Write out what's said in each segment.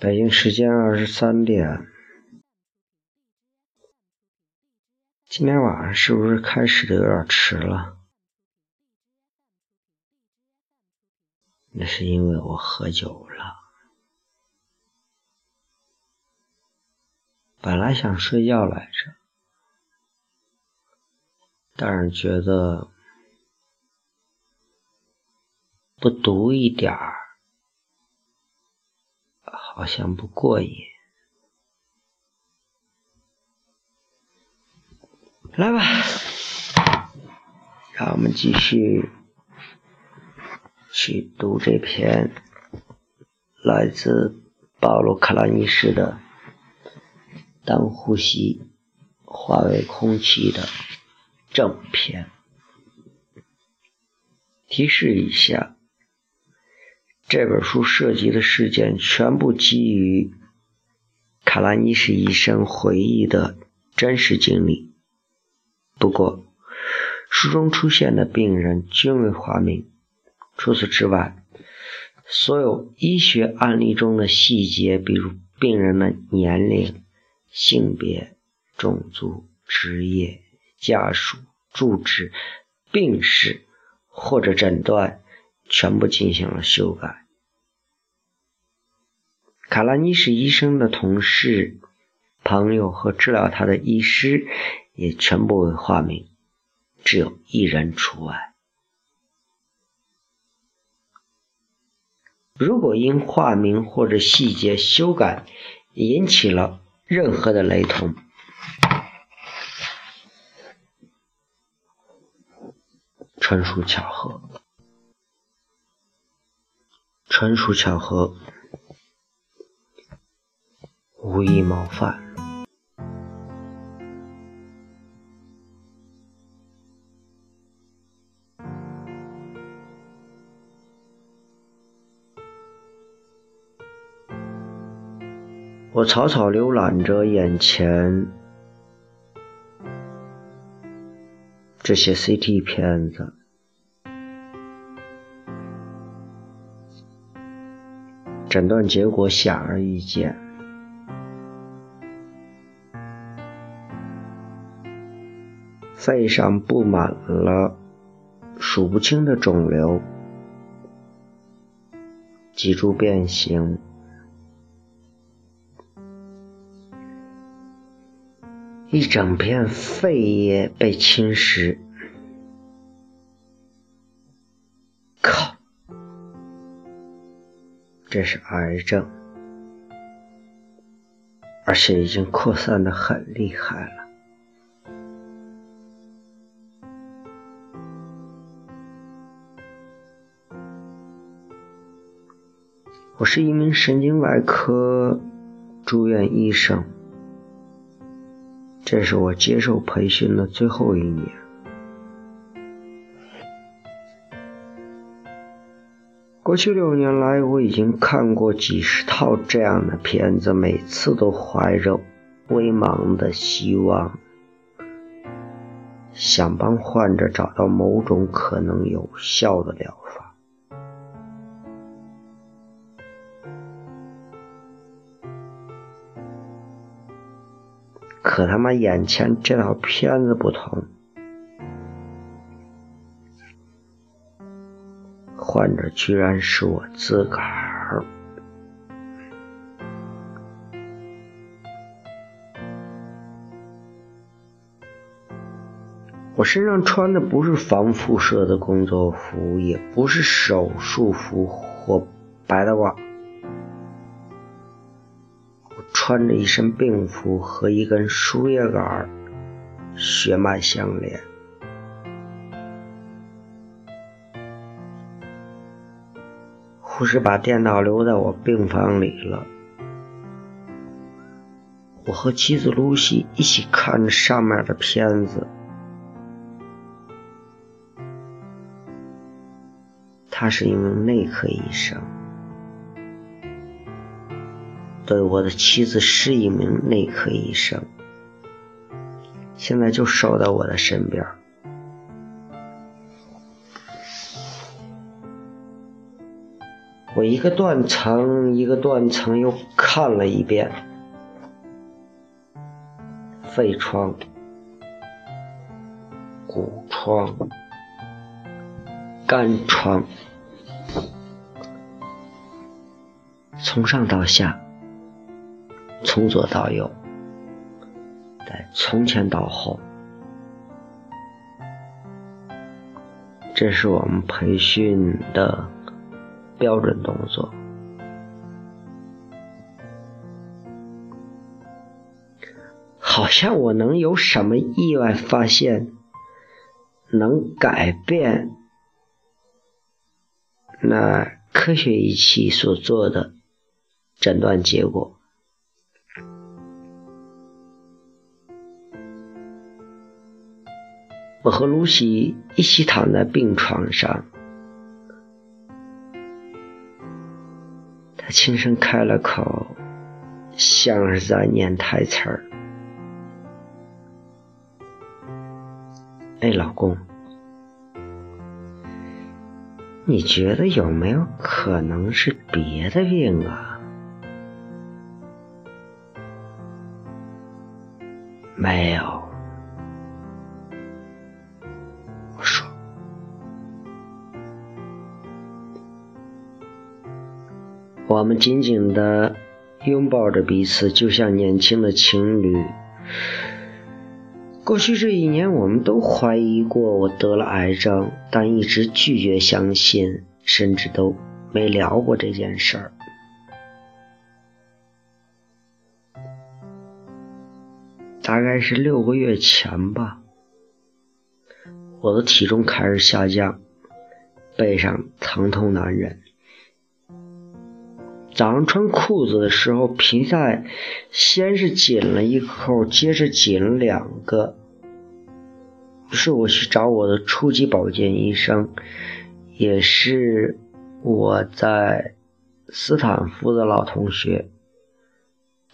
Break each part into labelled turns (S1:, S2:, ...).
S1: 北京时间二十三点，今天晚上是不是开始的有点迟了？那是因为我喝酒了。本来想睡觉来着，但是觉得不读一点儿。好像不过瘾，来吧，让我们继续去读这篇来自保罗·克拉尼什的《当呼吸化为空气》的正篇。提示一下。这本书涉及的事件全部基于卡拉尼什医生回忆的真实经历。不过，书中出现的病人均为化名。除此之外，所有医学案例中的细节，比如病人的年龄、性别、种族、职业、家属、住址、病史或者诊断，全部进行了修改。卡拉尼什医生的同事、朋友和治疗他的医师也全部为化名，只有一人除外。如果因化名或者细节修改引起了任何的雷同，纯属巧合，纯属巧合。无意冒犯。我草草浏览着眼前这些 CT 片子，诊断结果显而易见。肺上布满了数不清的肿瘤，脊柱变形，一整片肺叶被侵蚀。靠！这是癌症，而且已经扩散的很厉害了。是一名神经外科住院医生，这是我接受培训的最后一年。过去六年来，我已经看过几十套这样的片子，每次都怀着微茫的希望，想帮患者找到某种可能有效的疗法。可他妈眼前这套片子不同，患者居然是我自个儿。我身上穿的不是防辐射的工作服，也不是手术服或白大褂。穿着一身病服和一根输液杆，血脉相连。护士把电脑留在我病房里了，我和妻子露西一起看着上面的片子。他是一名内科医生。对，我的妻子是一名内科医生，现在就守在我的身边。我我一个断层一个断层又看了一遍：肺疮、骨疮、肝疮，从上到下，从左到右，再从前到后。这是我们培训的标准动作。好像我能有什么意外发现，能改变那科学仪器所做的诊断结果。我和露西一起躺在病床上，他轻声开了口，像是在念台词儿：“哎，老公，你觉得有没有可能是别的病啊？”没有。我们紧紧地拥抱着彼此，就像年轻的情侣。过去这一年，我们都怀疑过我得了癌症，但一直拒绝相信，甚至都没聊过这件事儿。大概是六个月前吧，我的体重开始下降，背上疼痛难忍。早上穿裤子的时候，皮带先是紧了一扣，接着紧了两个。是我去找我的初级保健医生，也是我在斯坦福的老同学。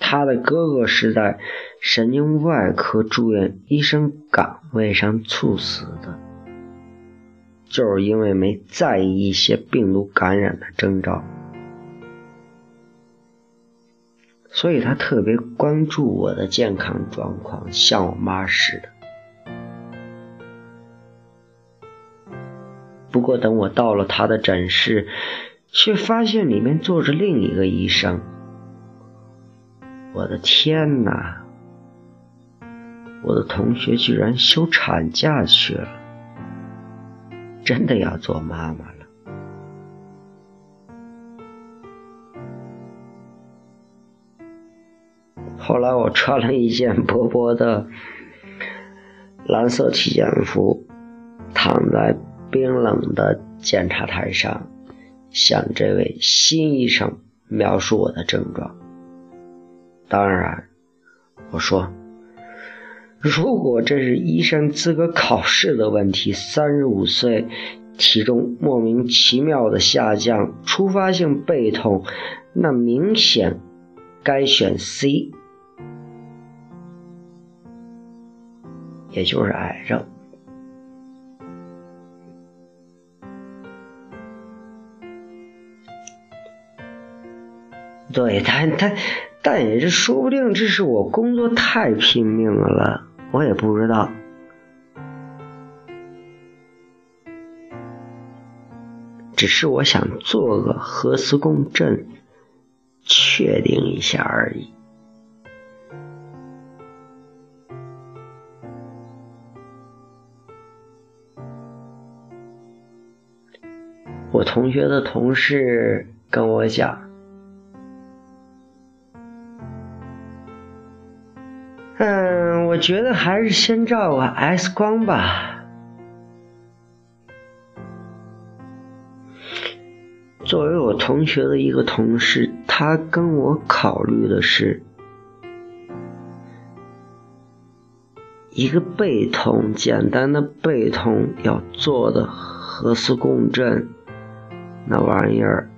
S1: 他的哥哥是在神经外科住院医生岗位上猝死的，就是因为没在意一些病毒感染的征兆。所以他特别关注我的健康状况，像我妈似的。不过等我到了他的诊室，却发现里面坐着另一个医生。我的天哪！我的同学居然休产假去了，真的要做妈妈了。后来我穿了一件薄薄的蓝色体检服，躺在冰冷的检查台上，向这位新医生描述我的症状。当然，我说，如果这是医生资格考试的问题，三十五岁，体重莫名其妙的下降，突发性背痛，那明显该选 C。也就是癌症，对他，他，但也是说不定，这是我工作太拼命了，我也不知道，只是我想做个核磁共振，确定一下而已。我同学的同事跟我讲：“嗯，我觉得还是先照个 X 光吧。”作为我同学的一个同事，他跟我考虑的是，一个背痛，简单的背痛要做的核磁共振。那玩意儿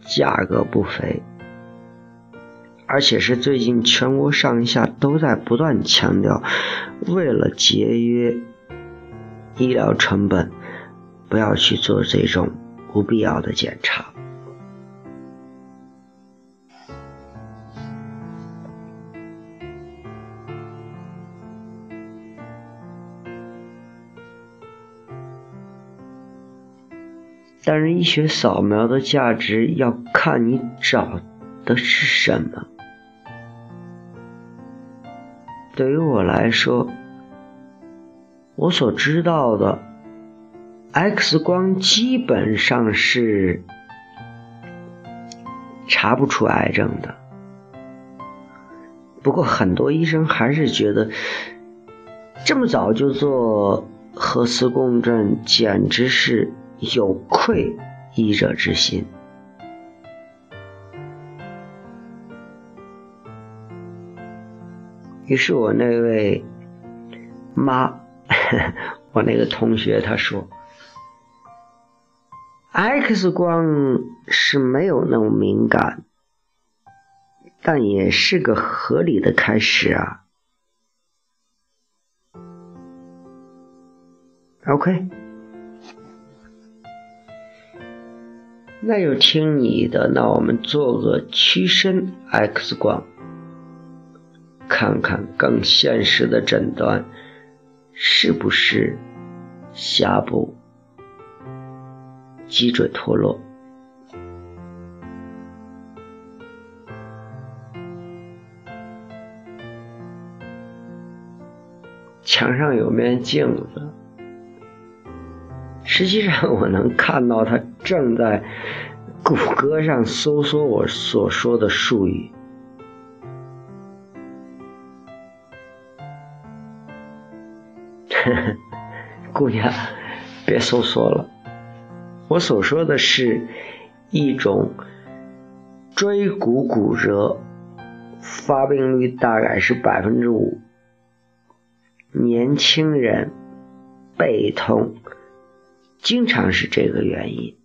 S1: 价格不菲，而且是最近全国上下都在不断强调，为了节约医疗成本，不要去做这种不必要的检查。但是医学扫描的价值要看你找的是什么。对于我来说，我所知道的 X 光基本上是查不出癌症的。不过很多医生还是觉得这么早就做核磁共振，简直是有愧医者之心。于是我那位妈，我那个同学他说，X 光是没有那么敏感，但也是个合理的开始啊。OK，那就听你的，那我们做个屈伸 X 光。看看更现实的诊断是不是下部脊椎脱落？墙上有面镜子，实际上我能看到他正在谷歌上搜索我所说的术语。姑娘，别搜索了。我所说的是一种椎骨骨折，发病率大概是百分之五。年轻人背痛，经常是这个原因。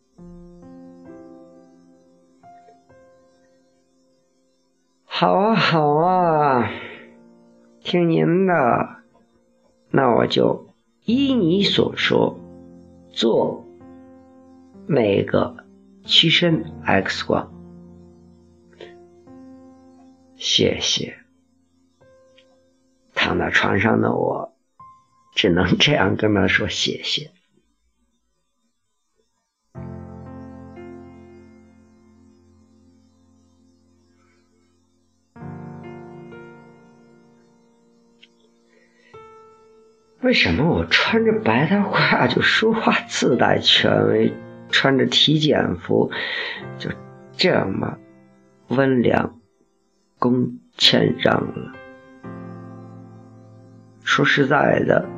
S1: 好啊，好啊，听您的。那我就依你所说做每个屈身 X 光，谢谢。躺在床上的我只能这样跟他说谢谢。为什么我穿着白大褂就说话自带权威，穿着体检服就这么温良恭谦让了？说实在的，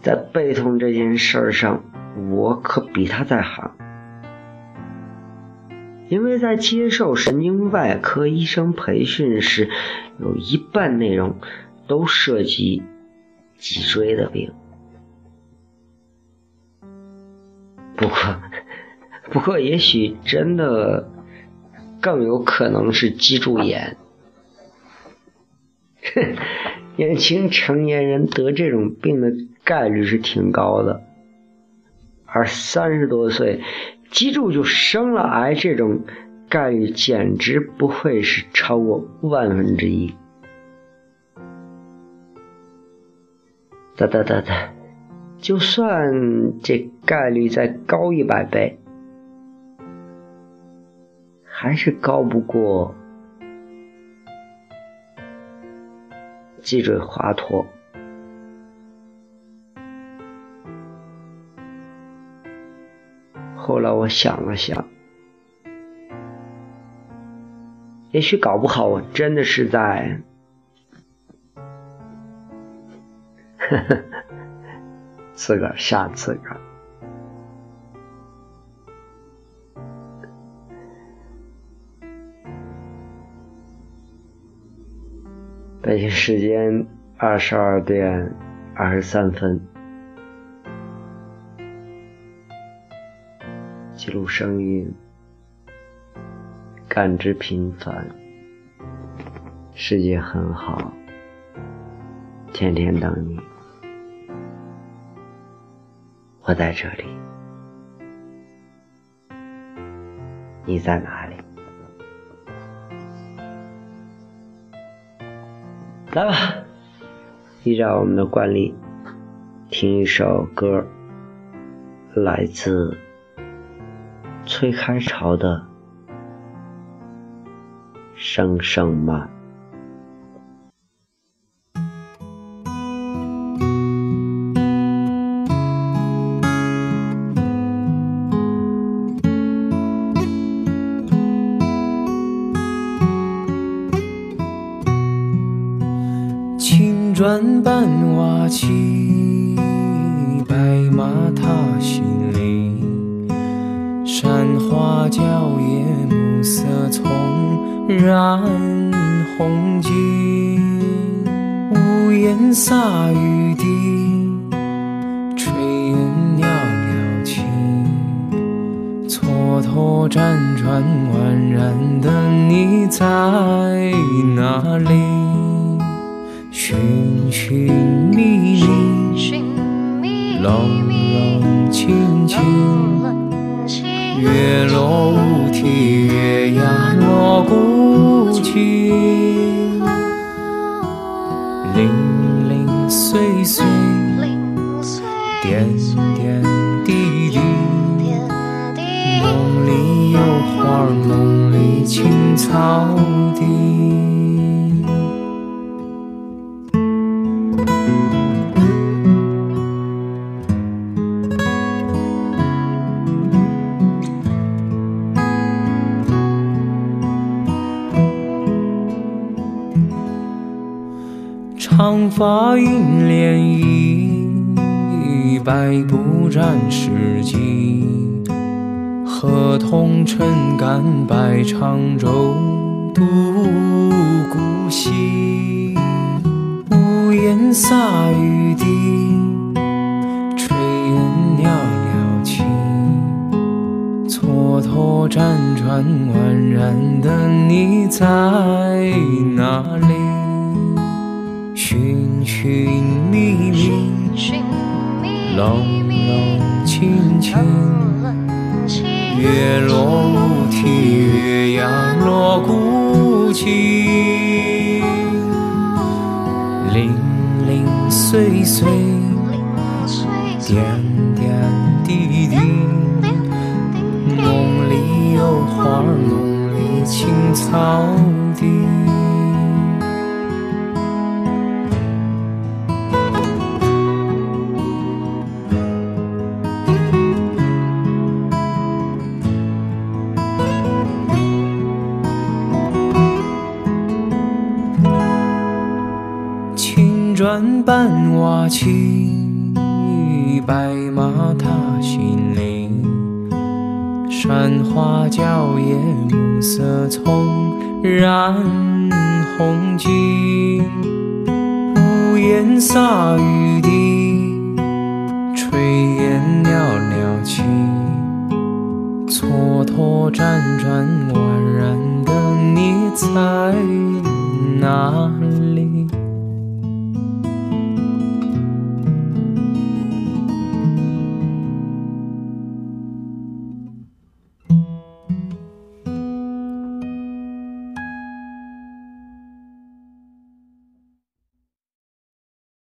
S1: 在背痛这件事儿上，我可比他在行，因为在接受神经外科医生培训时，有一半内容都涉及。脊椎的病，不过，不过也许真的更有可能是脊柱炎。年轻成年人得这种病的概率是挺高的，而三十多岁脊柱就生了癌，这种概率简直不会是超过万分之一。哒哒哒哒，就算这概率再高一百倍，还是高不过脊椎滑脱。后来我想了想，也许搞不好我真的是在。自个儿吓自个儿。北京时间二十二点二十三分，记录声音，感知平凡，世界很好，天天等你。我在这里，你在哪里？来吧，依照我们的惯例，听一首歌，来自崔开潮的声声慢。
S2: 青砖伴瓦漆，白马踏新林。山花娇叶，暮色丛染红巾。屋檐洒雨滴，炊烟袅袅起。蹉跎辗转宛然的你在哪里？寻寻觅觅，冷冷清清，月落乌啼，月牙落孤井，零零碎碎，点点滴滴，梦里有花，梦里青草地。发映涟漪，百步斩世纪。河童撑杆，摆长舟，渡古稀。屋檐洒雨滴，炊烟袅袅起。蹉跎辗转宛然的你在哪里？寻寻觅觅，冷冷清清，月落乌啼，月牙落孤井，零零碎碎，点点滴滴，梦里有花，梦里青草地。红巾。屋檐洒雨滴，炊烟袅袅起。蹉跎辗转宛然的你在哪里？